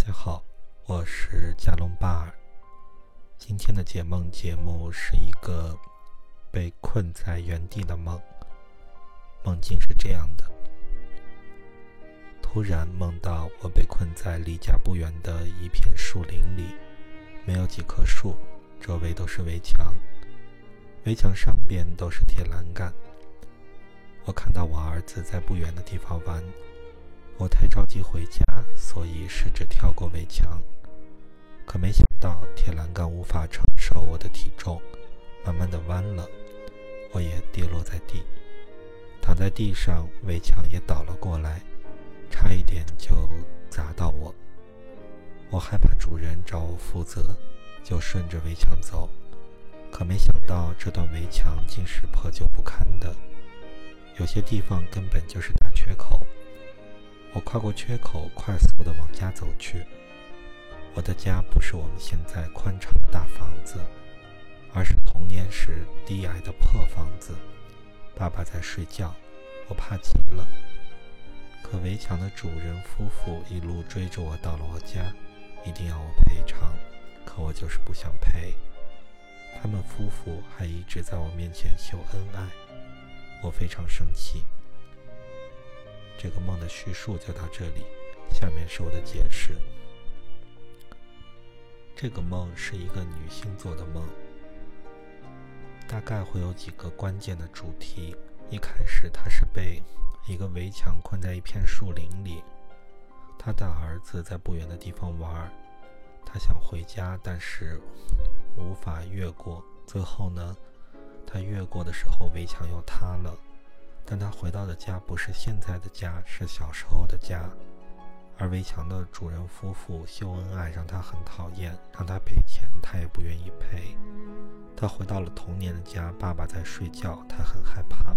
大家好，我是加隆巴尔。今天的解梦节目是一个被困在原地的梦。梦境是这样的：突然梦到我被困在离家不远的一片树林里，没有几棵树，周围都是围墙，围墙上边都是铁栏杆。我看到我儿子在不远的地方玩。我太着急回家，所以试着跳过围墙，可没想到铁栏杆无法承受我的体重，慢慢的弯了，我也跌落在地，躺在地上，围墙也倒了过来，差一点就砸到我。我害怕主人找我负责，就顺着围墙走，可没想到这段围墙竟是破旧不堪的，有些地方根本就是大缺口。我跨过缺口，快速地往家走去。我的家不是我们现在宽敞的大房子，而是童年时低矮的破房子。爸爸在睡觉，我怕极了。可围墙的主人夫妇一路追着我到了我家，一定要我赔偿，可我就是不想赔。他们夫妇还一直在我面前秀恩爱，我非常生气。这个梦的叙述就到这里，下面是我的解释。这个梦是一个女性做的梦，大概会有几个关键的主题。一开始，她是被一个围墙困在一片树林里，她的儿子在不远的地方玩，她想回家，但是无法越过。最后呢，她越过的时候，围墙又塌了。但他回到的家不是现在的家，是小时候的家。而围墙的主人夫妇秀恩爱，让他很讨厌，让他赔钱，他也不愿意赔。他回到了童年的家，爸爸在睡觉，他很害怕。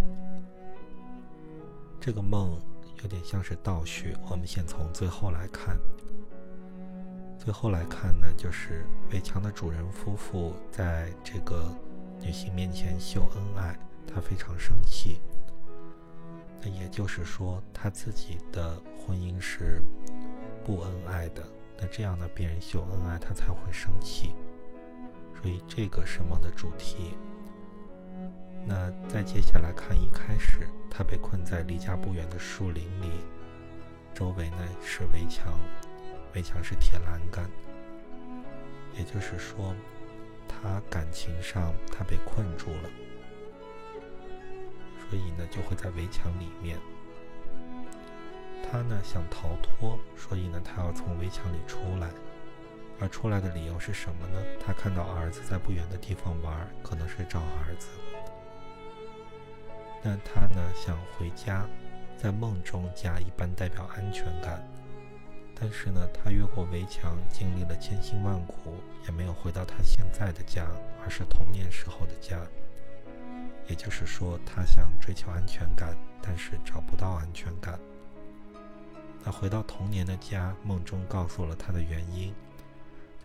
这个梦有点像是倒叙，我们先从最后来看。最后来看呢，就是围墙的主人夫妇在这个女性面前秀恩爱，他非常生气。那也就是说，他自己的婚姻是不恩爱的。那这样呢，别人秀恩爱，他才会生气。所以这个是梦的主题。那再接下来看，一开始他被困在离家不远的树林里，周围呢是围墙，围墙是铁栏杆。也就是说，他感情上他被困住了。所以呢，就会在围墙里面。他呢想逃脱，所以呢他要从围墙里出来。而出来的理由是什么呢？他看到儿子在不远的地方玩，可能是找儿子。那他呢想回家，在梦中家一般代表安全感。但是呢，他越过围墙，经历了千辛万苦，也没有回到他现在的家，而是童年时候的家。也就是说，他想追求安全感，但是找不到安全感。那回到童年的家，梦中告诉了他的原因，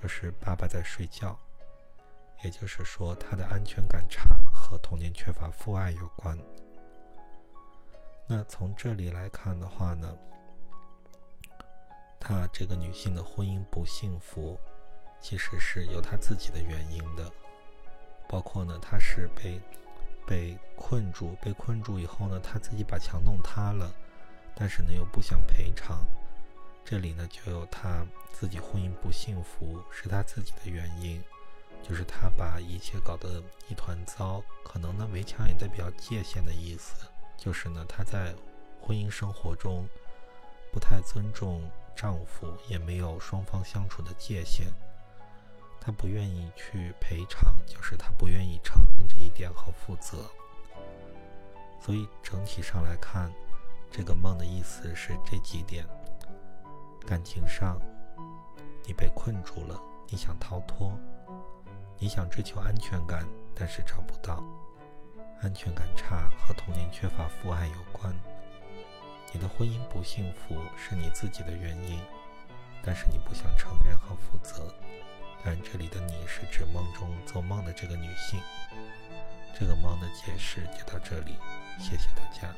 就是爸爸在睡觉。也就是说，他的安全感差和童年缺乏父爱有关。那从这里来看的话呢，他这个女性的婚姻不幸福，其实是有她自己的原因的，包括呢，她是被。被困住，被困住以后呢，他自己把墙弄塌了，但是呢又不想赔偿，这里呢就有他自己婚姻不幸福是他自己的原因，就是他把一切搞得一团糟。可能呢围墙也代表界限的意思，就是呢他在婚姻生活中不太尊重丈夫，也没有双方相处的界限。他不愿意去赔偿，就是他不愿意承点和负责。所以整体上来看，这个梦的意思是这几点：感情上，你被困住了，你想逃脱，你想追求安全感，但是找不到，安全感差和童年缺乏父爱有关。你的婚姻不幸福是你自己的原因，但是你不想承认和负责。但这里的你是指梦中做梦的这个女性。这个猫的解释就到这里，谢谢大家。